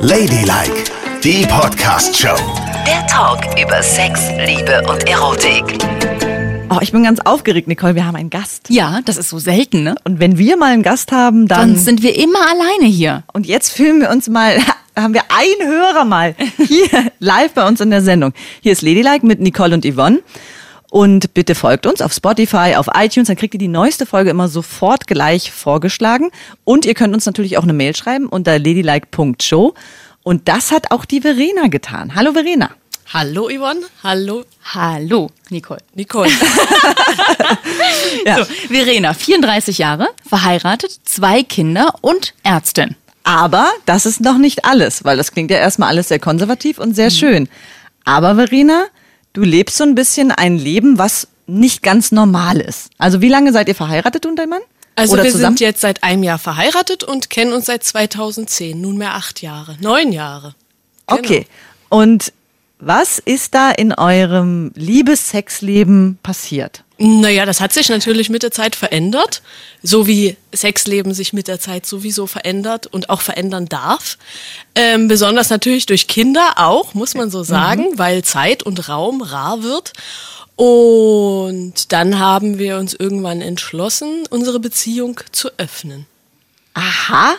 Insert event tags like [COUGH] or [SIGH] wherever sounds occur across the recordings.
Ladylike, die Podcast-Show. Der Talk über Sex, Liebe und Erotik. Oh, ich bin ganz aufgeregt, Nicole. Wir haben einen Gast. Ja, das ist so selten, ne? Und wenn wir mal einen Gast haben, dann. Dann sind wir immer alleine hier. Und jetzt filmen wir uns mal, [LAUGHS] haben wir einen Hörer mal hier [LAUGHS] live bei uns in der Sendung. Hier ist Ladylike mit Nicole und Yvonne. Und bitte folgt uns auf Spotify, auf iTunes, dann kriegt ihr die neueste Folge immer sofort gleich vorgeschlagen. Und ihr könnt uns natürlich auch eine Mail schreiben unter ladylike.show. Und das hat auch die Verena getan. Hallo Verena. Hallo Yvonne, hallo Hallo, Nicole. Nicole. [LAUGHS] So, Verena, 34 Jahre, verheiratet, zwei Kinder und Ärztin. Aber das ist noch nicht alles, weil das klingt ja erstmal alles sehr konservativ und sehr schön. Aber Verena, du lebst so ein bisschen ein Leben, was nicht ganz normal ist. Also wie lange seid ihr verheiratet, und dein Mann? Also Oder wir zusammen? sind jetzt seit einem Jahr verheiratet und kennen uns seit 2010, nunmehr acht Jahre, neun Jahre. Genau. Okay. Und was ist da in eurem Liebes-Sexleben passiert? Naja, das hat sich natürlich mit der Zeit verändert, so wie Sexleben sich mit der Zeit sowieso verändert und auch verändern darf. Ähm, besonders natürlich durch Kinder auch, muss man so sagen, weil Zeit und Raum rar wird. Und dann haben wir uns irgendwann entschlossen, unsere Beziehung zu öffnen. Aha.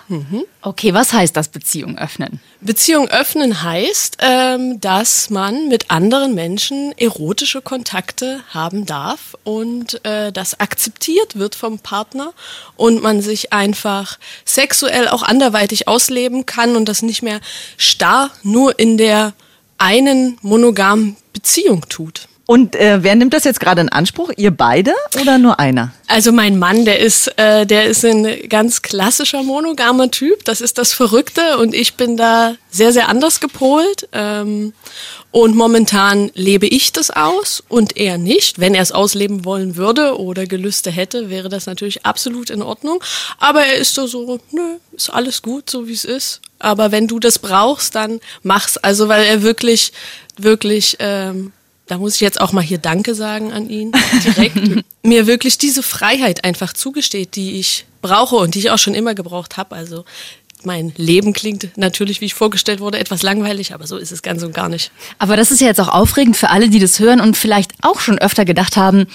Okay, was heißt das Beziehung öffnen? Beziehung öffnen heißt, ähm, dass man mit anderen Menschen erotische Kontakte haben darf und äh, das akzeptiert wird vom Partner und man sich einfach sexuell auch anderweitig ausleben kann und das nicht mehr starr nur in der einen monogamen Beziehung tut. Und äh, wer nimmt das jetzt gerade in Anspruch? Ihr beide oder nur einer? Also mein Mann, der ist, äh, der ist ein ganz klassischer monogamer Typ. Das ist das Verrückte und ich bin da sehr, sehr anders gepolt. Ähm, und momentan lebe ich das aus und er nicht. Wenn er es ausleben wollen würde oder Gelüste hätte, wäre das natürlich absolut in Ordnung. Aber er ist so, so, nö, ist alles gut, so wie es ist. Aber wenn du das brauchst, dann mach's. Also weil er wirklich, wirklich ähm, da muss ich jetzt auch mal hier Danke sagen an ihn direkt, [LAUGHS] mir wirklich diese Freiheit einfach zugesteht, die ich brauche und die ich auch schon immer gebraucht habe. Also mein Leben klingt natürlich, wie ich vorgestellt wurde, etwas langweilig, aber so ist es ganz und gar nicht. Aber das ist ja jetzt auch aufregend für alle, die das hören und vielleicht auch schon öfter gedacht haben,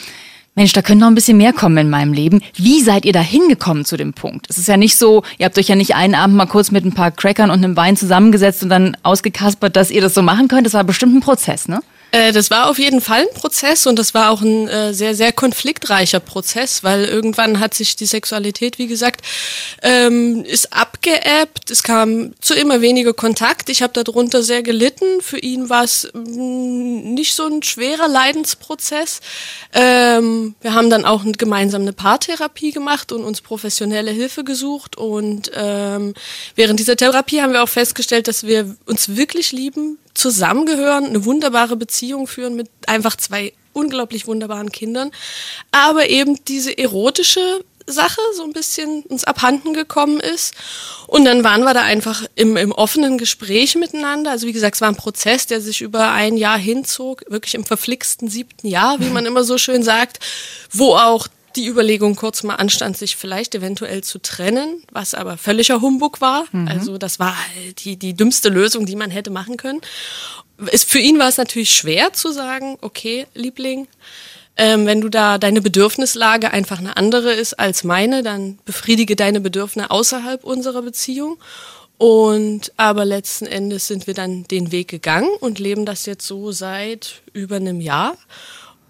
Mensch, da könnte noch ein bisschen mehr kommen in meinem Leben. Wie seid ihr da hingekommen zu dem Punkt? Es ist ja nicht so, ihr habt euch ja nicht einen Abend mal kurz mit ein paar Crackern und einem Wein zusammengesetzt und dann ausgekaspert, dass ihr das so machen könnt. Das war bestimmt ein Prozess, ne? Äh, Das war auf jeden Fall ein Prozess und das war auch ein äh, sehr, sehr konfliktreicher Prozess, weil irgendwann hat sich die Sexualität, wie gesagt, ähm, ist abgeebbt. Es kam zu immer weniger Kontakt. Ich habe darunter sehr gelitten. Für ihn war es mm, nicht so ein schwerer Leidensprozess. Ähm, wir haben dann auch gemeinsam eine Paartherapie gemacht und uns professionelle Hilfe gesucht. Und ähm, während dieser Therapie haben wir auch festgestellt, dass wir uns wirklich lieben, zusammengehören, eine wunderbare Beziehung führen mit einfach zwei unglaublich wunderbaren Kindern, aber eben diese erotische Sache so ein bisschen uns abhanden gekommen ist. Und dann waren wir da einfach im, im offenen Gespräch miteinander. Also wie gesagt, es war ein Prozess, der sich über ein Jahr hinzog, wirklich im verflixten siebten Jahr, wie man immer so schön sagt, wo auch die Überlegung kurz mal anstand, sich vielleicht eventuell zu trennen, was aber völliger Humbug war. Also das war halt die, die dümmste Lösung, die man hätte machen können. Es, für ihn war es natürlich schwer zu sagen, okay, Liebling, ähm, wenn du da deine Bedürfnislage einfach eine andere ist als meine, dann befriedige deine Bedürfnisse außerhalb unserer Beziehung. Und aber letzten Endes sind wir dann den Weg gegangen und leben das jetzt so seit über einem Jahr.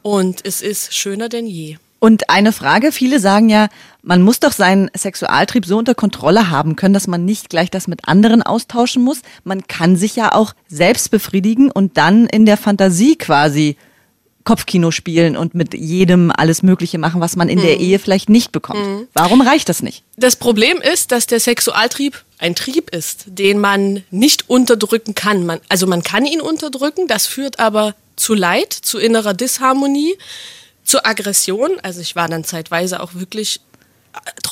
Und es ist schöner denn je. Und eine Frage, viele sagen ja, man muss doch seinen Sexualtrieb so unter Kontrolle haben können, dass man nicht gleich das mit anderen austauschen muss. Man kann sich ja auch selbst befriedigen und dann in der Fantasie quasi Kopfkino spielen und mit jedem alles Mögliche machen, was man in der Ehe vielleicht nicht bekommt. Warum reicht das nicht? Das Problem ist, dass der Sexualtrieb ein Trieb ist, den man nicht unterdrücken kann. Man, also man kann ihn unterdrücken, das führt aber zu Leid, zu innerer Disharmonie, zur Aggression. Also ich war dann zeitweise auch wirklich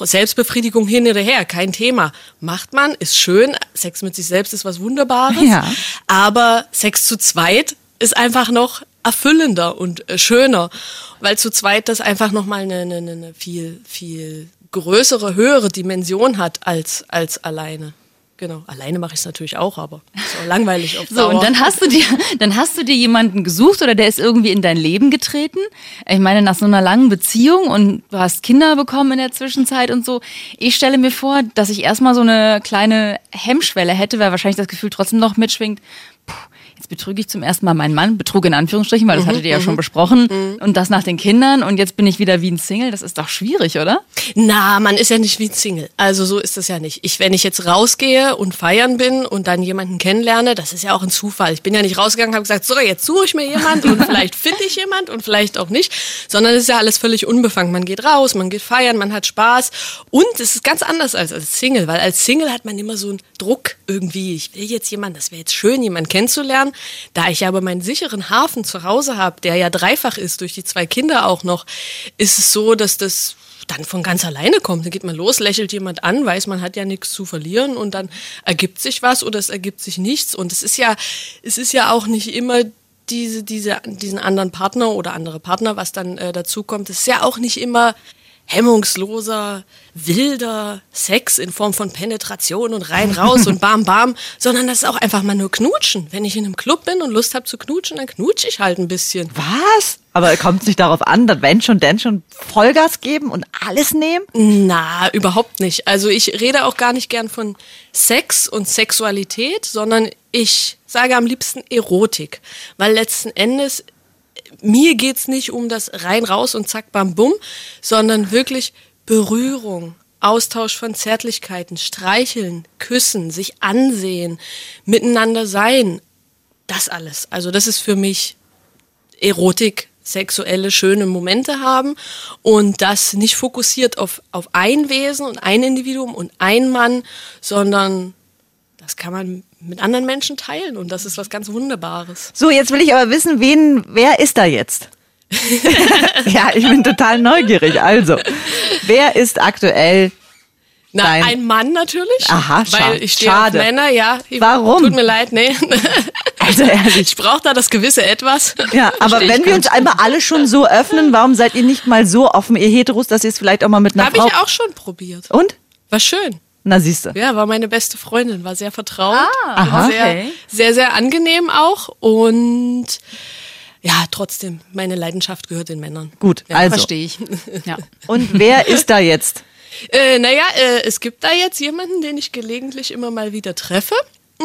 äh, Selbstbefriedigung hin oder her, kein Thema. Macht man, ist schön, Sex mit sich selbst ist was Wunderbares, Ja. aber Sex zu zweit ist einfach noch erfüllender und äh, schöner, weil zu zweit das einfach nochmal eine, eine, eine viel, viel größere, höhere Dimension hat als, als alleine. Genau. Alleine mache ich es natürlich auch, aber ist auch langweilig auf [LAUGHS] So, und dann hast du dir, dann hast du dir jemanden gesucht oder der ist irgendwie in dein Leben getreten. Ich meine, nach so einer langen Beziehung und du hast Kinder bekommen in der Zwischenzeit und so. Ich stelle mir vor, dass ich erstmal so eine kleine Hemmschwelle hätte, weil wahrscheinlich das Gefühl trotzdem noch mitschwingt. Puh, betrüge ich zum ersten Mal meinen Mann, betrug in Anführungsstrichen, weil das hattet ihr ja schon besprochen. Und das nach den Kindern und jetzt bin ich wieder wie ein Single. Das ist doch schwierig, oder? Na, man ist ja nicht wie ein Single. Also so ist das ja nicht. Ich, wenn ich jetzt rausgehe und feiern bin und dann jemanden kennenlerne, das ist ja auch ein Zufall. Ich bin ja nicht rausgegangen, habe gesagt, so, jetzt suche ich mir jemand und [LAUGHS] vielleicht finde ich jemand und vielleicht auch nicht, sondern es ist ja alles völlig unbefangen. Man geht raus, man geht feiern, man hat Spaß und es ist ganz anders als als Single, weil als Single hat man immer so einen Druck irgendwie. Ich will jetzt jemanden, das wäre jetzt schön, jemanden kennenzulernen. Da ich aber meinen sicheren Hafen zu Hause habe, der ja dreifach ist durch die zwei Kinder auch noch, ist es so, dass das dann von ganz alleine kommt. Dann geht man los, lächelt jemand an, weiß, man hat ja nichts zu verlieren und dann ergibt sich was oder es ergibt sich nichts. Und es ist ja, es ist ja auch nicht immer diese, diese, diesen anderen Partner oder andere Partner, was dann äh, dazu kommt. Es ist ja auch nicht immer hemmungsloser, wilder Sex in Form von Penetration und rein raus und [LAUGHS] bam bam, sondern das ist auch einfach mal nur knutschen. Wenn ich in einem Club bin und Lust habe zu knutschen, dann knutsche ich halt ein bisschen. Was? Aber kommt es nicht darauf an, dass wenn schon, denn schon Vollgas geben und alles nehmen? Na, überhaupt nicht. Also ich rede auch gar nicht gern von Sex und Sexualität, sondern ich sage am liebsten Erotik. Weil letzten Endes, mir geht's nicht um das rein raus und zack, bam, bumm, sondern wirklich Berührung. Austausch von Zärtlichkeiten, streicheln, küssen, sich ansehen, miteinander sein. Das alles. Also das ist für mich Erotik, sexuelle, schöne Momente haben und das nicht fokussiert auf, auf ein Wesen und ein Individuum und ein Mann, sondern das kann man mit anderen Menschen teilen und das ist was ganz Wunderbares. So, jetzt will ich aber wissen, wen, wer ist da jetzt? [LAUGHS] ja, ich bin total neugierig. Also, wer ist aktuell Na, Nein. ein Mann natürlich, Aha, scha- weil ich stehe auf schade. Männer, ja. Warum? Tut mir leid, nee. [LAUGHS] Also ehrlich. Ich brauche da das gewisse Etwas. Ja, [LAUGHS] aber wenn wir uns einmal alle schon so öffnen, warum seid ihr nicht mal so offen, ihr Heteros, dass ihr es vielleicht auch mal mit einer Habe Frau... ich auch schon probiert. Und? War schön. Na, siehst du. Ja, war meine beste Freundin, war sehr vertraut. Ah, war sehr, okay. sehr, sehr angenehm auch. Und ja, trotzdem, meine Leidenschaft gehört den Männern. Gut, Ja, also. Verstehe ich. [LAUGHS] Ja. [LAUGHS] Und wer ist da jetzt? Äh, naja, äh, es gibt da jetzt jemanden, den ich gelegentlich immer mal wieder treffe,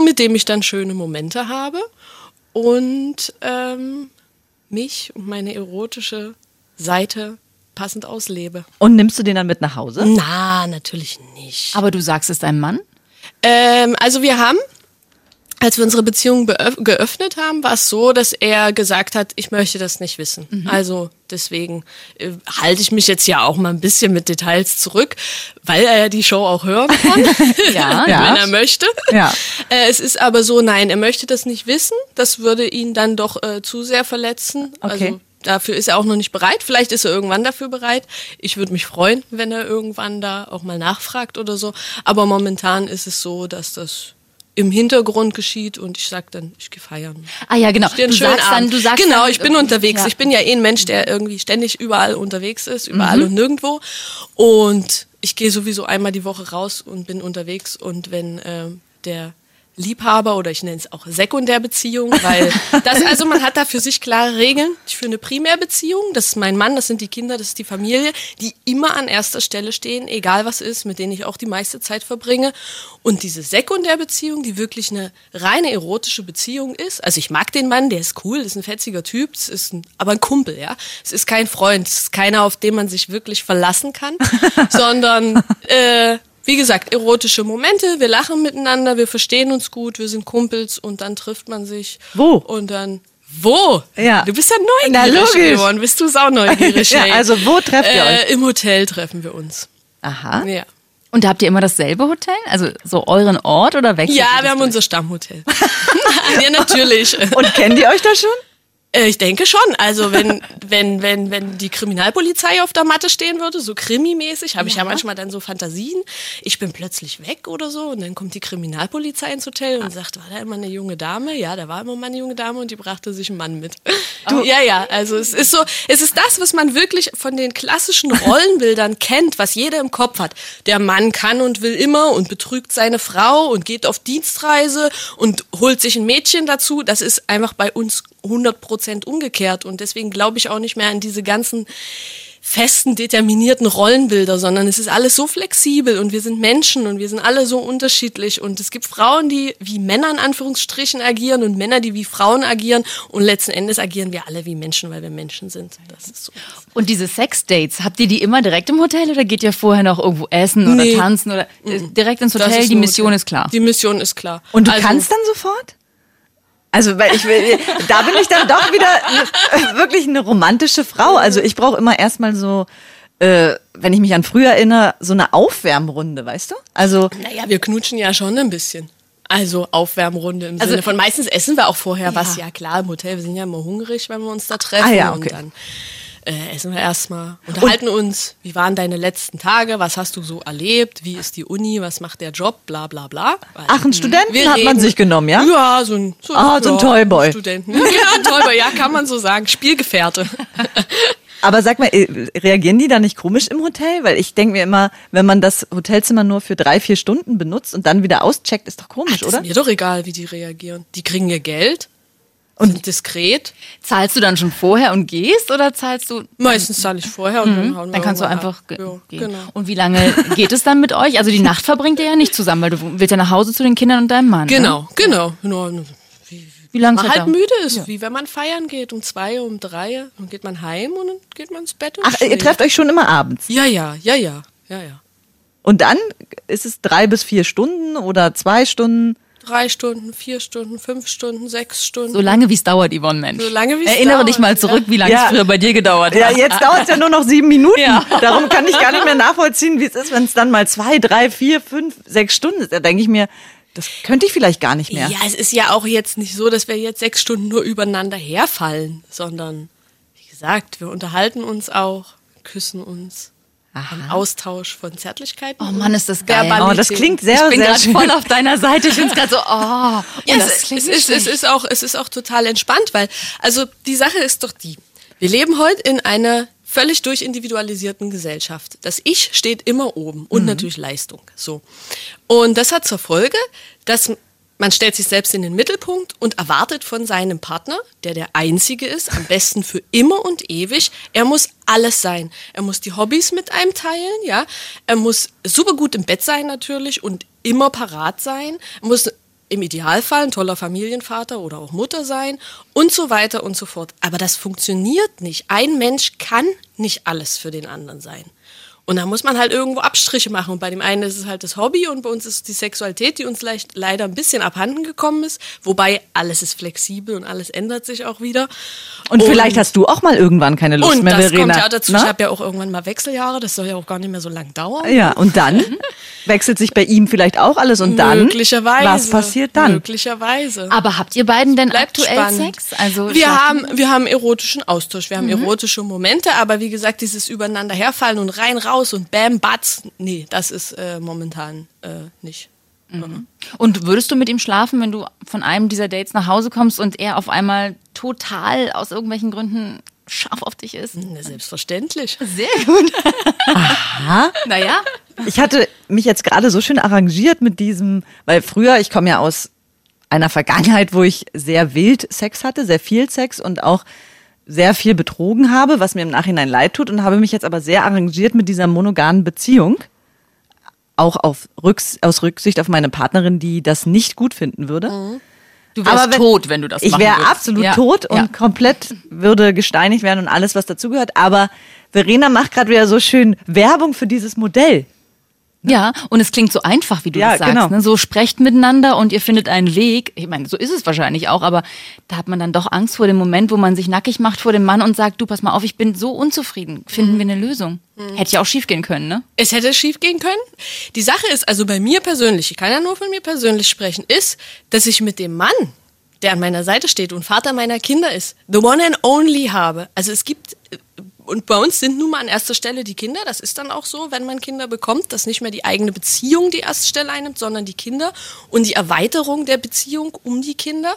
mit dem ich dann schöne Momente habe und ähm, mich und meine erotische Seite passend auslebe. Und nimmst du den dann mit nach Hause? Na, natürlich nicht. Aber du sagst es deinem Mann? Ähm, also wir haben, als wir unsere Beziehung geöffnet haben, war es so, dass er gesagt hat, ich möchte das nicht wissen. Mhm. Also deswegen äh, halte ich mich jetzt ja auch mal ein bisschen mit Details zurück, weil er ja die Show auch hören kann, [LAUGHS] [LAUGHS] Ja. Ja. wenn er möchte. Ja. Äh, es ist aber so, nein, er möchte das nicht wissen. Das würde ihn dann doch äh, zu sehr verletzen. Okay. Also dafür ist er auch noch nicht bereit. Vielleicht ist er irgendwann dafür bereit. Ich würde mich freuen, wenn er irgendwann da auch mal nachfragt oder so. Aber momentan ist es so, dass das im Hintergrund geschieht und ich sag dann, ich gehe feiern. Ah ja, genau. Du sagst dann, Abend. du sagst genau, dann, ich bin unterwegs. Ja. Ich bin ja eh ein Mensch, der irgendwie ständig überall unterwegs ist, Mhm. überall und nirgendwo. Und ich gehe sowieso einmal die Woche raus und bin unterwegs. Und wenn ähm, der Liebhaber oder ich nenne es auch Sekundärbeziehung, weil [LAUGHS] das, also man hat da für sich klare Regeln. Ich führe eine Primärbeziehung, das ist mein Mann, das sind die Kinder, das ist die Familie, die immer an erster Stelle stehen, egal was ist, mit denen ich auch die meiste Zeit verbringe. Und diese Sekundärbeziehung, die wirklich eine reine erotische Beziehung ist, also ich mag den Mann, der ist cool, ist ein fetziger Typ, es ist ein, aber ein Kumpel, ja. Es ist kein Freund, es ist keiner, auf den man sich wirklich verlassen kann, [LAUGHS] sondern äh, wie gesagt, erotische Momente, wir lachen miteinander, wir verstehen uns gut, wir sind Kumpels und dann trifft man sich. Wo? Und dann, wo? Ja. Du bist ja Na, neugierig logisch. geworden, bist du sau neugierig. [LAUGHS] Ja, also wo trefft ihr äh, Im Hotel treffen wir uns. Aha. Ja. Und habt ihr immer dasselbe Hotel? Also so euren Ort oder wechselt Ja, wir haben durch? unser Stammhotel. [LAUGHS] ja, natürlich. [LAUGHS] Und kennt ihr euch da schon? Äh, Ich denke schon. Also wenn, [LAUGHS] wenn, wenn, wenn die Kriminalpolizei auf der Matte stehen würde, so krimimäßig, habe ich ja manchmal dann so Fantasien. Ich bin plötzlich weg oder so und dann kommt die Kriminalpolizei ins Hotel und sagt, war da immer eine junge Dame? Ja, da war immer mal eine junge Dame und die brachte sich einen Mann mit. Du, ja, ja, also es ist so, es ist das, was man wirklich von den klassischen Rollenbildern [LAUGHS] kennt, was jeder im Kopf hat. Der Mann kann und will immer und betrügt seine Frau und geht auf Dienstreise und holt sich ein Mädchen dazu. Das ist einfach bei uns 100% umgekehrt und deswegen glaube ich auch nicht mehr an diese ganzen festen, determinierten Rollenbilder, sondern es ist alles so flexibel und wir sind Menschen und wir sind alle so unterschiedlich und es gibt Frauen, die wie Männer in Anführungsstrichen agieren und Männer, die wie Frauen agieren und letzten Endes agieren wir alle wie Menschen, weil wir Menschen sind. Das ist so. Und diese Sex-Dates, habt ihr die immer direkt im Hotel oder geht ihr vorher noch irgendwo essen oder Nee. tanzen oder äh, direkt ins Hotel? Die Mission Hotel. ist klar. Die Mission ist klar. Und du Also- kannst dann sofort? Also, weil ich will, da bin ich dann doch wieder wirklich eine romantische Frau. Also ich brauche immer erstmal so, äh, wenn ich mich an früher erinnere, so eine Aufwärmrunde, weißt du? Also Naja, wir knutschen ja schon ein bisschen. Also Aufwärmrunde im Also- Sinne von meistens essen wir auch vorher was. Ja klar, im Hotel, wir sind ja immer hungrig, wenn wir uns da treffen. Ah ja, okay. Und dann äh, essen wir erstmal, unterhalten uns, wie waren deine letzten Tage, was hast du so erlebt, wie ist die Uni, was macht der Job, bla bla bla. Weil- ach, einen Studenten Wir hat man reden- sich genommen, ja? Ja, so ein, so, Ah, so ein ja, Toyboy. Studenten. Ja, ein Toyboy, ja, kann man so sagen. Spielgefährte. [LAUGHS] Aber sag mal, äh, reagieren die da nicht komisch im Hotel? Weil ich denke mir immer, wenn man das Hotelzimmer nur für drei, vier Stunden benutzt und dann wieder auscheckt, ist doch komisch, Das oder? ist mir doch egal, wie die reagieren. Die kriegen ihr Geld und sind diskret. Zahlst du dann schon vorher und gehst oder zahlst du? Meistens zahle ich vorher und dann hauen wir Dann kannst du einfach ab. ge Ja, gehen. Genau. Und wie lange geht es dann mit euch? Also die Nacht verbringt ihr ja nicht zusammen, weil du willst ja nach Hause zu den Kindern und deinem Mann. Ne? Genau, genau. Nur, wie Wie lange man halt müde ist, wie wenn man feiern geht, um zwei, um drei, dann geht man heim und dann geht man ins Bett und Ach, ihr schläft. trefft euch schon immer abends. Ja, ja, ja, ja, ja, ja. Und dann ist es drei bis vier Stunden oder zwei Stunden. Drei Stunden, vier Stunden, fünf Stunden, sechs Stunden. So lange wie es dauert, Yvonne, Mensch. So lange, wie es Erinnere dich dauert, mal zurück, wie lange Ja. es früher bei dir gedauert Ja, hat. jetzt dauert es ja nur noch sieben Minuten. Ja. Darum kann ich gar nicht mehr nachvollziehen, wie es ist, wenn es dann mal zwei, drei, vier, fünf, sechs Stunden ist. Da denke ich mir, das könnte ich vielleicht gar nicht mehr. Ja, es ist ja auch jetzt nicht so, dass wir jetzt sechs Stunden nur übereinander herfallen, sondern wie gesagt, wir unterhalten uns auch, küssen uns. Ein Austausch von Zärtlichkeiten. Oh Mann, ist das geil. Oh, das klingt sehr, ich bin sehr gerade schön. voll auf deiner Seite. Ich finde es gerade so, oh. Ja, das es, klingt es, ist, es, ist auch, es ist auch total entspannt, weil, also die Sache ist doch die, wir leben heute in einer völlig durchindividualisierten Gesellschaft. Das Ich steht immer oben und natürlich Leistung. So. Und das hat zur Folge, dass man stellt sich selbst in den Mittelpunkt und erwartet von seinem Partner, der der Einzige ist, am besten für immer und ewig, er muss alles sein. Er muss die Hobbys mit einem teilen, ja. Er muss super gut im Bett sein natürlich und immer parat sein. Er muss im Idealfall ein toller Familienvater oder auch Mutter sein und so weiter und so fort. Aber das funktioniert nicht. Ein Mensch kann nicht alles für den anderen sein. Und da muss man halt irgendwo Abstriche machen. Und bei dem einen ist es halt das Hobby und bei uns ist es die Sexualität, die uns leicht, leider ein bisschen abhanden gekommen ist. Wobei alles ist flexibel und alles ändert sich auch wieder. Und, vielleicht hast du auch mal irgendwann keine Lust und mehr, das Verena. kommt ja dazu. Na? Ich habe ja auch irgendwann mal Wechseljahre. Das soll ja auch gar nicht mehr so lang dauern. Ja, und dann [LAUGHS] wechselt sich bei ihm vielleicht auch alles und dann Möglicherweise. was passiert dann? Möglicherweise. Aber habt ihr beiden denn bleibt aktuell spannend. Sex? Also wir haben, wir haben erotischen Austausch, wir haben erotische Momente, aber wie gesagt, dieses übereinander herfallen und rein raus und bam, batz, nee, das ist äh, momentan äh, nicht. Und würdest du mit ihm schlafen, wenn du von einem dieser Dates nach Hause kommst und er auf einmal total aus irgendwelchen Gründen scharf auf dich ist? Na, selbstverständlich. Sehr gut. Aha. Naja, Ich hatte mich jetzt gerade so schön arrangiert mit diesem, weil früher, ich komme ja aus einer Vergangenheit, wo ich sehr wild Sex hatte, sehr viel Sex und auch sehr viel betrogen habe, was mir im Nachhinein leid tut und habe mich jetzt aber sehr arrangiert mit dieser monogamen Beziehung. Auch auf Rücks aus Rücksicht auf meine Partnerin, die das nicht gut finden würde. du wärst Aber wenn- tot, wenn du das Ich wäre absolut Ja. tot und Ja. komplett würde gesteinigt werden und alles, was dazugehört. Aber Verena macht gerade wieder so schön Werbung für dieses Modell. Ja, und es klingt so einfach, wie du Ja, das sagst. genau. Ne? So sprecht miteinander und ihr findet einen Weg. Ich meine, so ist es wahrscheinlich auch, aber da hat man dann doch Angst vor dem Moment, wo man sich nackig macht vor dem Mann und sagt, du, pass mal auf, ich bin so unzufrieden. Finden wir eine Lösung? Hätte ja auch schief gehen können, ne? Es hätte schief gehen können. Die Sache ist, also bei mir persönlich, ich kann ja nur von mir persönlich sprechen, ist, dass ich mit dem Mann der an meiner Seite steht und Vater meiner Kinder ist, the one and only habe. Also es gibt, und bei uns sind nun mal an erster Stelle die Kinder. Das ist dann auch so, wenn man Kinder bekommt, dass nicht mehr die eigene Beziehung die erste Stelle einnimmt, sondern die Kinder und die Erweiterung der Beziehung um die Kinder.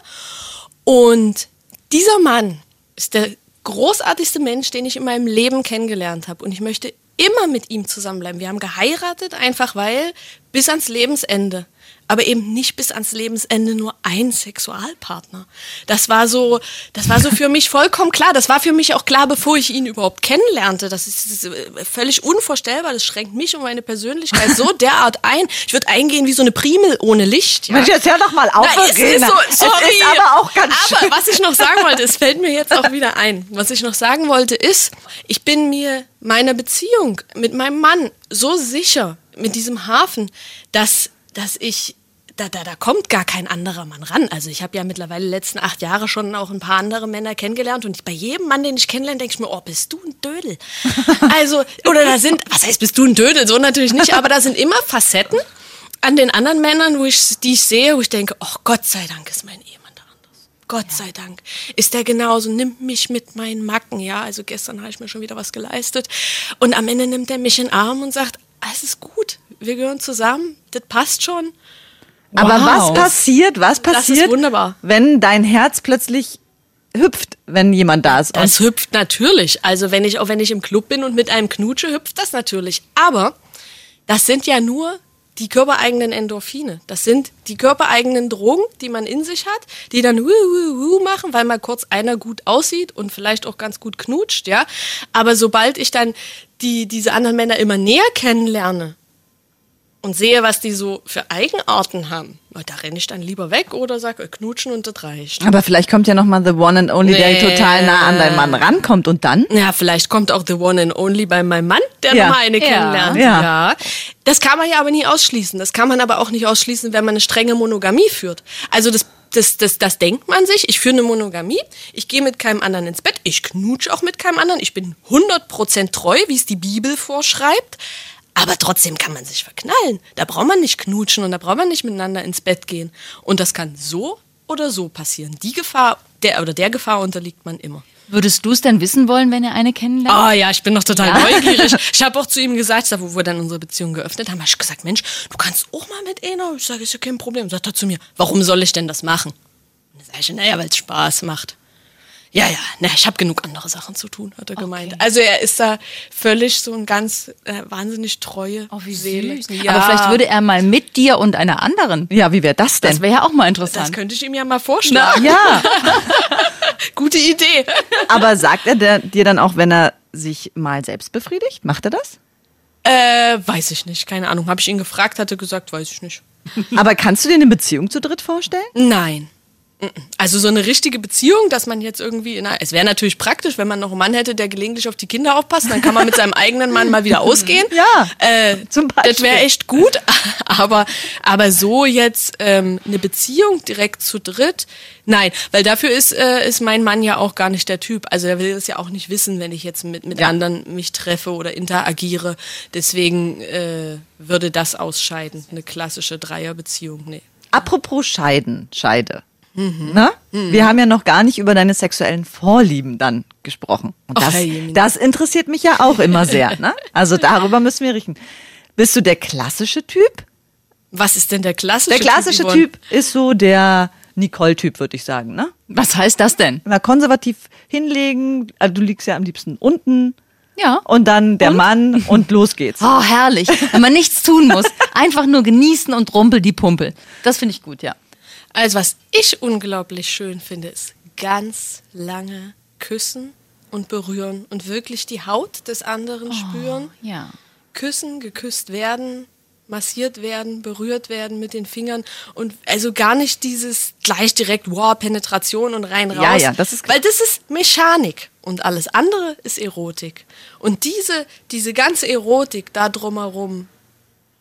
Und dieser Mann ist der großartigste Mensch, den ich in meinem Leben kennengelernt habe. Und ich möchte immer mit ihm zusammenbleiben. Wir haben geheiratet, einfach weil bis ans Lebensende aber eben nicht bis ans Lebensende nur ein Sexualpartner. Das war so, das war so für mich vollkommen klar. Das war für mich auch klar, bevor ich ihn überhaupt kennenlernte. Das ist, ist völlig unvorstellbar. Das schränkt mich und meine Persönlichkeit so [LAUGHS] derart ein. Ich würde eingehen wie so eine Primel ohne Licht. Ja. Mensch, jetzt hör doch mal auf, Na, es ist so, sorry. Es ist aber auch ganz Aber schön. was ich noch sagen wollte, es fällt mir jetzt auch [LAUGHS] wieder ein. Was ich noch sagen wollte ist, ich bin mir meiner Beziehung mit meinem Mann so sicher mit diesem Hafen, dass, dass ich da, da, da kommt gar kein anderer Mann ran. Also ich habe ja mittlerweile die letzten acht Jahre schon auch ein paar andere Männer kennengelernt und bei jedem Mann, den ich kennenlerne, denke ich mir, oh, bist du ein Dödel. [LAUGHS] Also, oder da sind, was heißt, bist du ein Dödel? So natürlich nicht, aber da sind immer Facetten an den anderen Männern, wo ich, die ich sehe, wo ich denke, oh Gott sei Dank ist mein Ehemann da anders. Gott sei Dank ist der genauso, nimmt mich mit meinen Macken, ja. Also gestern habe ich mir schon wieder was geleistet. Und am Ende nimmt er mich in den Arm und sagt, alles ist gut, wir gehören zusammen, das passt schon. Aber Wow. was passiert, was passiert, wunderbar. wenn dein Herz plötzlich hüpft, wenn jemand da ist? Das hüpft natürlich. Also wenn ich, auch wenn ich im Club bin und mit einem knutsche, hüpft das natürlich. Aber das sind ja nur die körpereigenen Endorphine. Das sind die körpereigenen Drogen, die man in sich hat, die dann wuh, wuh, wuh machen, weil mal kurz einer gut aussieht und vielleicht auch ganz gut knutscht, ja. Aber sobald ich dann die, diese anderen Männer immer näher kennenlerne, und sehe, was die so für Eigenarten haben, na, da renne ich dann lieber weg oder sage, knutschen und das reicht. Aber vielleicht kommt ja noch mal the one and only, der Nee. total nah an deinen Mann rankommt und dann? Ja, vielleicht kommt auch the one and only bei meinem Mann, der Ja. nochmal eine Ja. kennenlernt. Ja. Das kann man ja aber nie ausschließen. Das kann man aber auch nicht ausschließen, wenn man eine strenge Monogamie führt. Also das, das, das, das denkt man sich. Ich führe eine Monogamie. Ich gehe mit keinem anderen ins Bett. Ich knutsch auch mit keinem anderen. Ich bin 100% treu, wie es die Bibel vorschreibt. Aber trotzdem kann man sich verknallen. Da braucht man nicht knutschen und da braucht man nicht miteinander ins Bett gehen. Und das kann so oder so passieren. Die Gefahr, der oder der Gefahr unterliegt man immer. Würdest du es denn wissen wollen, wenn ihr eine kennenlernt? Ah ja, ich bin noch total neugierig. [LAUGHS] Ich habe auch zu ihm gesagt, da wo wir dann unsere Beziehung geöffnet haben, habe ich gesagt, Mensch, du kannst auch mal mit einer. Ich sage, ist ja kein Problem. Sagt er zu mir, warum soll ich denn das machen? Und dann sage ich, naja, weil es Spaß macht. Ja, ja, na, ich habe genug andere Sachen zu tun, hat er gemeint. Also er ist da völlig so ein ganz äh, wahnsinnig treue Oh, wie Seele. süß. Aber vielleicht würde er mal mit dir und einer anderen. Ja, wie wäre das denn? Das wäre ja auch mal das interessant. könnte ich ihm ja mal vorschlagen. ja, [LAUGHS] Gute Idee. aber sagt er dir dann auch, wenn er sich mal selbst befriedigt? Macht er das? Äh, weiß ich nicht, keine Ahnung. Habe ich ihn gefragt, hat er gesagt, weiß ich nicht. Aber kannst du dir eine Beziehung zu dritt vorstellen? Nein. Also so eine richtige Beziehung, dass man jetzt irgendwie, in einer, es wäre natürlich praktisch, wenn man noch einen Mann hätte, der gelegentlich auf die Kinder aufpasst, dann kann man mit seinem eigenen Mann mal wieder ausgehen. [LAUGHS] Ja, äh, zum Beispiel. Das wäre echt gut, [LAUGHS] aber, aber so jetzt ähm, eine Beziehung direkt zu dritt, nein, weil dafür ist, äh, ist mein Mann ja auch gar nicht der Typ. Also er will das ja auch nicht wissen, wenn ich jetzt mit, mit Ja. anderen mich treffe oder interagiere. Deswegen äh, würde das ausscheiden, eine klassische Dreierbeziehung, nee. Apropos Scheiden, Scheide. Na? Wir haben ja noch gar nicht über deine sexuellen Vorlieben dann gesprochen. Und das, Herrjemine. das interessiert mich ja auch immer sehr. [LAUGHS] Ne? Also darüber müssen wir riechen. Bist du der klassische Typ? Was ist denn der klassische Der klassische Yvonne? Typ ist so der Nicole-Typ, würde ich sagen. Ne? Was heißt das denn? Immer konservativ hinlegen. Also du liegst ja am liebsten unten. Ja. Und dann der Mann und los geht's. [LAUGHS] Oh, herrlich. Wenn man nichts tun muss. Einfach nur genießen und rumpel die Pumpel. Das finde ich gut, ja. Also was ich unglaublich schön finde, ist ganz lange küssen und berühren und wirklich die Haut des anderen spüren. Ja. Küssen, geküsst werden, massiert werden, berührt werden mit den Fingern und also gar nicht dieses gleich direkt wow Penetration und rein raus. Ja, ja, das ist weil das ist Mechanik und alles andere ist Erotik. Und diese diese ganze Erotik da drumherum,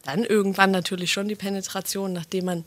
dann irgendwann natürlich schon die Penetration, nachdem man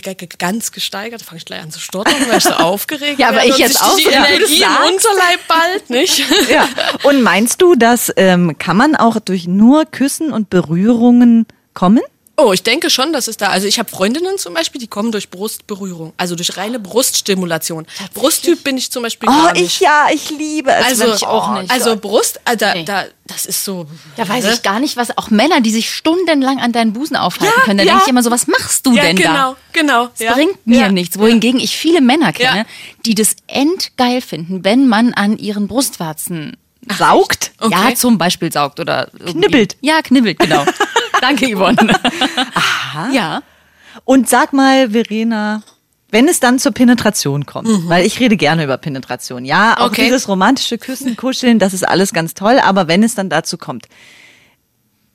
ganz gesteigert, fange ich gleich an zu stottern, weil ich so [LAUGHS] aufgeregt Ja, aber ich jetzt auch, die Energie im. Unterleib bald, nicht? [LAUGHS] Ja. Und meinst du, dass ähm, kann man auch durch nur Küssen und Berührungen kommen? Oh, ich denke schon, dass es da. Also ich habe Freundinnen zum Beispiel, die kommen durch Brustberührung, also durch reine Bruststimulation. Brusttyp bin ich zum Beispiel Oh, gar nicht. ich ja, ich liebe es. also ich auch nicht. Also Brust, äh, da, Nee. da, das ist so. Da weiß ich gar nicht, was auch Männer, die sich stundenlang an deinen Busen aufhalten Ja, können. Da ja. denke ich immer so, was machst du Ja, denn genau, da? genau. Das ja. bringt mir ja. nichts. Wohingegen ich viele Männer kenne, Ja. die das endgeil finden, wenn man an ihren Brustwarzen saugt. Okay. ja zum Beispiel saugt oder irgendwie- Knibbelt. Ja, knibbelt, genau. [LAUGHS] Danke, Yvonne. [LAUGHS] Aha. Ja. Und sag mal, Verena, wenn es dann zur Penetration kommt, weil ich rede gerne über Penetration. Ja, auch Okay. dieses romantische Küssen, [LAUGHS] Kuscheln, das ist alles ganz toll, aber wenn es dann dazu kommt,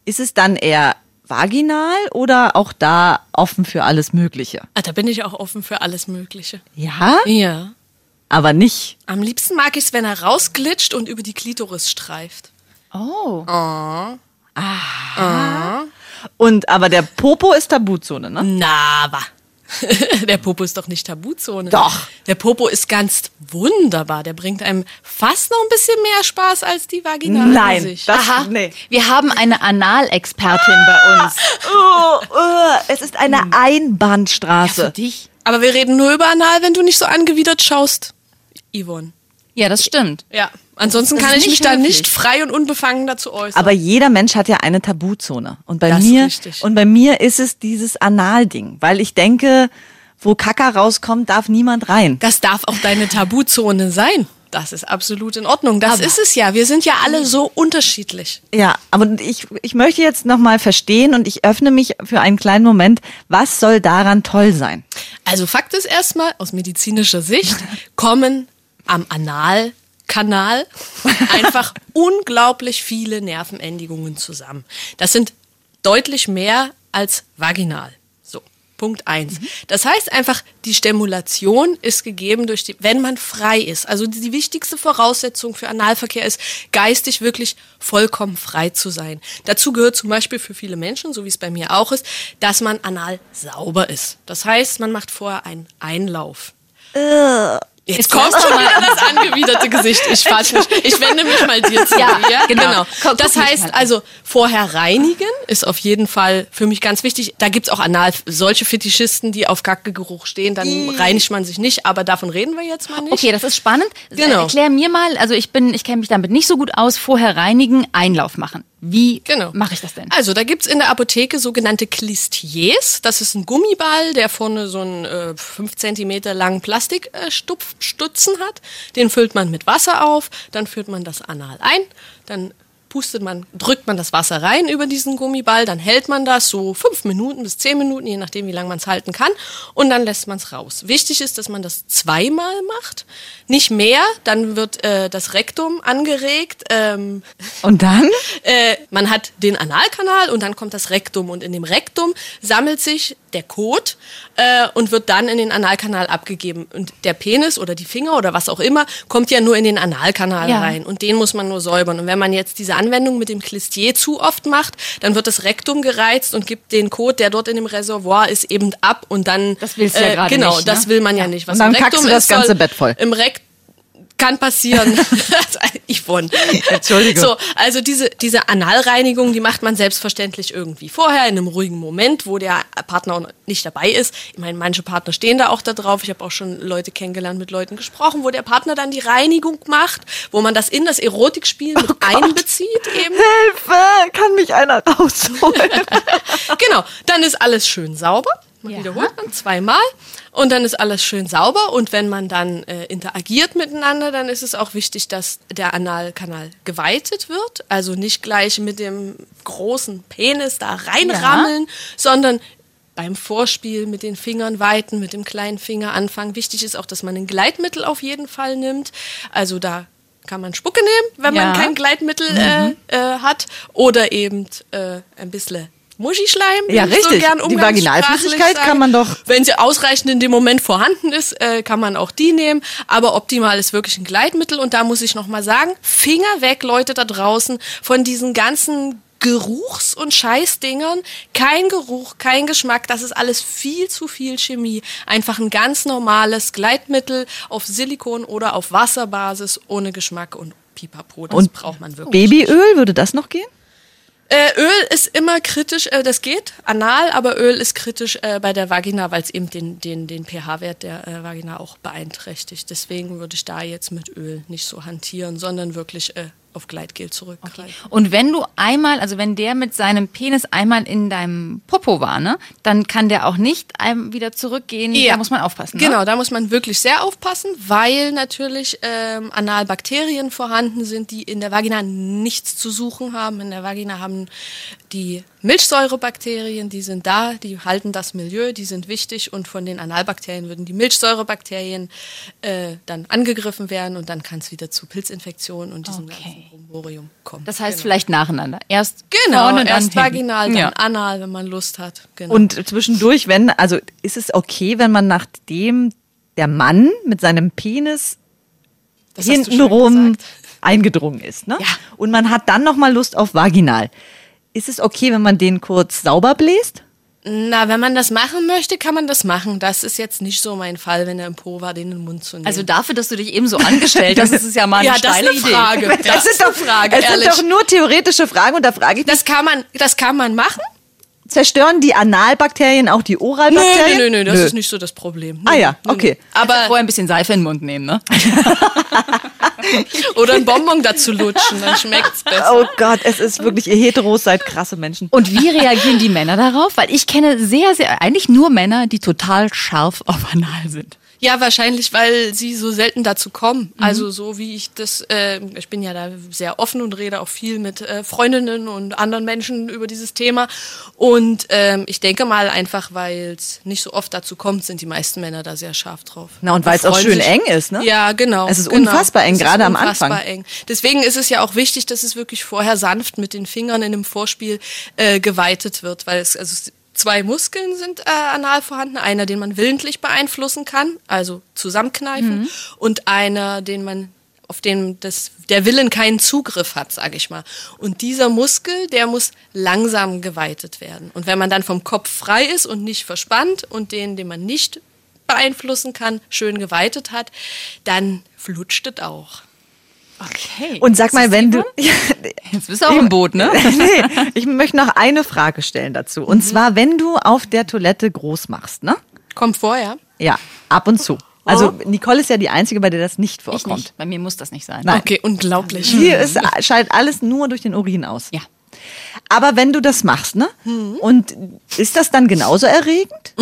ist es dann eher vaginal oder auch da offen für alles Mögliche? Ah, da bin ich auch offen für alles Mögliche. Ja, Ja. aber nicht. Am liebsten mag ich es, wenn er rausglitscht und über die Klitoris streift. Oh. Und aber der Popo ist Tabuzone, ne? Na, wa. [LAUGHS] Der Popo ist doch nicht Tabuzone. Doch. Der Popo ist ganz wunderbar. Der bringt einem fast noch ein bisschen mehr Spaß als die Vaginale Nein, das, Aha. nee. Wir haben eine Analexpertin bei uns. [LAUGHS] Oh, oh, es ist eine Einbahnstraße. Für dich? Aber wir reden nur über Anal, wenn du nicht so angewidert schaust, Yvonne. Ja, das stimmt. Ja. Ansonsten kann ich mich da nicht frei und unbefangen dazu äußern. Aber jeder Mensch hat ja eine Tabuzone. Und bei Das mir, richtig. und bei mir ist es dieses Analding, weil ich denke, wo Kaka rauskommt, darf niemand rein. das darf auch deine Tabuzone sein. Das ist absolut in Ordnung. Das ist es ja. Wir sind ja alle so unterschiedlich. Ja, aber ich, ich möchte jetzt nochmal verstehen und ich öffne mich für einen kleinen Moment. Was soll daran toll sein? Also Fakt ist erstmal, aus medizinischer Sicht [LAUGHS] kommen am Analkanal [LAUGHS] einfach unglaublich viele Nervenendigungen zusammen. Das sind deutlich mehr als vaginal. So. Punkt eins. Das heißt einfach, die Stimulation ist gegeben durch die, wenn man frei ist. Also die, die wichtigste Voraussetzung für Analverkehr ist, geistig wirklich vollkommen frei zu sein. Dazu gehört zum Beispiel für viele Menschen, so wie es bei mir auch ist, dass man anal sauber ist. Das heißt, man macht vorher einen Einlauf. Jetzt kommt schon wieder das angewiderte Gesicht. Ich [LAUGHS] fass mich. Ich wende mich mal dir zu. Ja, Ja, genau. genau. Guck- Das heißt also, vorher reinigen ist auf jeden Fall für mich ganz wichtig. Da gibt's auch anal solche Fetischisten, die auf Gackegeruch stehen, dann reinigt man sich nicht, aber davon reden wir jetzt mal nicht. Okay, das ist spannend. Genau. Erklär mir mal, also ich bin, ich kenne mich damit nicht so gut aus, vorher reinigen, Einlauf machen. Wie Genau. mache ich das denn? Also, da gibt's in der Apotheke sogenannte Clistiers. Das ist ein Gummiball, der vorne so einen äh, 5 Zentimeter langen Plastikstutzen hat. Den füllt man mit Wasser auf, dann führt man das anal ein, dann pustet man, drückt man das Wasser rein über diesen Gummiball, dann hält man das so fünf Minuten bis zehn Minuten, je nachdem, wie lange man es halten kann, und dann lässt man es raus. Wichtig ist, dass man das zweimal macht, nicht mehr, dann wird äh, das Rektum angeregt. Ähm, Und dann? [LAUGHS] äh, man hat den Analkanal und dann kommt das Rektum und in dem Rektum sammelt sich der Kot äh, und wird dann in den Analkanal abgegeben und der Penis oder die Finger oder was auch immer kommt ja nur in den Analkanal Ja. rein und den muss man nur säubern und wenn man jetzt diese Anwendung mit dem Klistier zu oft macht, dann wird das Rektum gereizt und gibt den Kot, der dort in dem Reservoir ist, eben ab und dann äh, Das willst du ja gerade genau, nicht, ne? das will man ja nicht. Was Und dann Rektum du das ganze Bett voll. Im Rektum kann passieren. [LAUGHS] Yvonne. Entschuldigung. So, also diese, diese Analreinigung, die macht man selbstverständlich irgendwie vorher, in einem ruhigen Moment, wo der Partner auch nicht dabei ist. Ich meine, manche Partner stehen da auch da drauf. Ich habe auch schon Leute kennengelernt, mit Leuten gesprochen, wo der Partner dann die Reinigung macht, wo man das in das Erotikspiel mit einbezieht eben. Hilfe! Kann mich einer rausholen? [LAUGHS] Genau, dann ist alles schön sauber. Man Ja. wiederholt man zweimal und dann ist alles schön sauber. Und wenn man dann äh, interagiert miteinander, dann ist es auch wichtig, dass der Analkanal geweitet wird. Also nicht gleich mit dem großen Penis da reinrammeln, sondern beim Vorspiel mit den Fingern weiten, mit dem kleinen Finger anfangen. Wichtig ist auch, dass man ein Gleitmittel auf jeden Fall nimmt. Also da kann man Spucke nehmen, wenn Ja. man kein Gleitmittel äh, äh, hat. Oder eben äh, ein bisschen Muschischleim. Ja, ich so richtig. gern Die Vaginalflüssigkeit kann man doch- Wenn sie ausreichend in dem Moment vorhanden ist, äh, kann man auch die nehmen. Aber optimal ist wirklich ein Gleitmittel. Und da muss ich nochmal sagen, Finger weg, Leute da draußen, von diesen ganzen Geruchs- und Scheißdingern. Kein Geruch, kein Geschmack. Das ist alles viel zu viel Chemie. Einfach ein ganz normales Gleitmittel auf Silikon oder auf Wasserbasis ohne Geschmack und Pipapo. Das Und braucht man wirklich. Babyöl, würde das noch gehen? Äh, Öl ist immer kritisch, äh, das geht, anal, aber Öl ist kritisch äh, bei der Vagina, weil es eben den, den, den pH-Wert der äh, Vagina auch beeinträchtigt. Deswegen würde ich da jetzt mit Öl nicht so hantieren, sondern wirklich äh, auf Gleitgel zurückgreifen. Und wenn du einmal, also wenn der mit seinem Penis einmal in deinem Popo war, ne, dann kann der auch nicht wieder zurückgehen. Ja. Da muss man aufpassen. Genau, Ne? da muss man wirklich sehr aufpassen, weil natürlich ähm, anal Bakterien vorhanden sind, die in der Vagina nichts zu suchen haben. In der Vagina haben die Milchsäurebakterien, die sind da, die halten das Milieu, die sind wichtig und von den Analbakterien würden die Milchsäurebakterien äh, dann angegriffen werden und dann kann es wieder zu Pilzinfektionen und diesem Okay. ganzen Bromborium kommen. Das heißt genau. vielleicht nacheinander. Erst Genau, vorne, dann erst hinten. vaginal, dann Ja. anal, wenn man Lust hat. Genau. Und zwischendurch, wenn, also ist es okay, wenn man nachdem der Mann mit seinem Penis Das hintenrum eingedrungen ist, ne? Ja. Und man hat dann nochmal Lust auf Vaginal. Ist es okay, wenn man den kurz sauber bläst? Na, wenn man das machen möchte, kann man das machen. Das ist jetzt nicht so mein Fall, wenn er im Po war, den in den Mund zu nehmen. Also dafür, dass du dich eben so angestellt hast, ist es ja mal eine ja, das ist steile eine Idee. Frage. Das ist eine Frage, ehrlich. sind doch nur theoretische Fragen und da frage ich mich, das kann man, das kann man machen. Zerstören die Analbakterien auch die Nö, Oralbakterien? nö, nö, das ist nicht so das Problem. Ah ja, Nö, nö. okay. Aber Aber vorher ein bisschen Seife in den Mund nehmen, ne? [LAUGHS] oder ein Bonbon dazu lutschen, dann schmeckt's besser. Oh Gott, es ist wirklich, ihr Heteros seid krasse Menschen. Und wie reagieren die Männer darauf? Weil ich kenne sehr, sehr, eigentlich nur Männer, die total scharf auf Anal sind. Ja, wahrscheinlich, weil sie so selten dazu kommen. Also so wie ich das, äh, ich bin ja da sehr offen und rede auch viel mit äh, Freundinnen und anderen Menschen über dieses Thema. Und ähm, ich denke mal einfach, weil es nicht so oft dazu kommt, sind die meisten Männer da sehr scharf drauf. Na, und weil es auch schön sich- eng ist, ne? Ja, genau. Es ist genau. unfassbar eng, gerade am unfassbar Anfang. Eng. Deswegen ist es ja auch wichtig, dass es wirklich vorher sanft mit den Fingern in dem Vorspiel äh, geweitet wird, weil es also es- zwei Muskeln sind äh, anal vorhanden, einer, den man willentlich beeinflussen kann, also zusammenkneifen, Mhm. und einer, den man auf den das, der Willen keinen Zugriff hat, sage ich mal. Und dieser Muskel, der muss langsam geweitet werden. Und wenn man dann vom Kopf frei ist und nicht verspannt und den, den man nicht beeinflussen kann, schön geweitet hat, dann flutscht es auch. Okay. Und sag mal, wenn du. [LAUGHS] Jetzt bist du auch im Boot, ne? [LAUGHS] nee, ich möchte noch eine Frage stellen dazu. Und zwar, wenn du auf der Toilette groß machst, ne? Kommt vorher. Ja, ab und zu. Also Nicole ist ja die Einzige, bei der das nicht Ich vorkommt. nicht. Bei mir muss das nicht sein. Nein. Okay, unglaublich. Hier ist, scheidet alles nur durch den Urin aus. Ja. Aber wenn du das machst, ne? Mhm. Und ist das dann genauso erregend?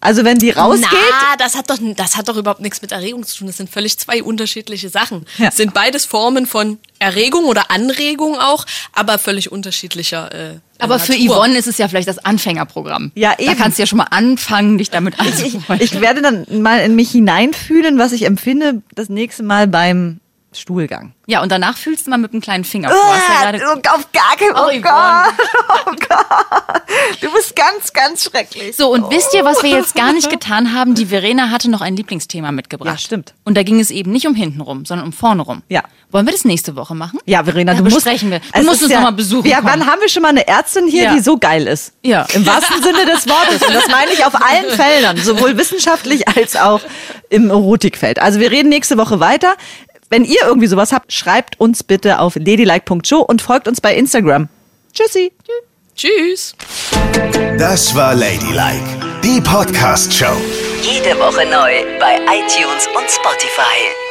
Also wenn die rausgeht? Na, das hat doch, das hat doch überhaupt nichts mit Erregung zu tun. Das sind völlig zwei unterschiedliche Sachen. Ja. Es sind beides Formen von Erregung oder Anregung auch, aber völlig unterschiedlicher. Äh, Aber für Natur. Yvonne ist es ja vielleicht das Anfängerprogramm. Ja, Da eben. kannst du ja schon mal anfangen, dich damit Ich, anzufreunden. ich werde dann mal in mich hineinfühlen, was ich empfinde, das nächste Mal beim Stuhlgang. Ja, und danach fühlst du mal mit dem kleinen Finger vor. Hast ja gerade- oh, auf gar keinen Oh, oh Gott. [LAUGHS] oh Gott. Du bist ganz, ganz schrecklich. So, und wisst ihr, was wir jetzt gar nicht [LAUGHS] getan haben? Die Verena hatte noch ein Lieblingsthema mitgebracht. Ja, stimmt. Und da ging es eben nicht um hinten rum, sondern um vorne rum. Ja. Wollen wir das nächste Woche machen? Ja, Verena, Ja, du musst. besprechen wir. Du musst uns noch mal besuchen Ja, kommen. wann haben wir schon mal eine Ärztin hier, Ja. die so geil ist? Ja. Im wahrsten Sinne des Wortes. Und das meine ich auf allen Feldern, sowohl wissenschaftlich als auch im Erotikfeld. Also wir reden nächste Woche weiter. Wenn ihr irgendwie sowas habt, schreibt uns bitte auf ladylike.show und folgt uns bei Instagram. Tschüssi. Tschüss. Das war Ladylike, die Podcast-Show. Jede Woche neu bei iTunes und Spotify.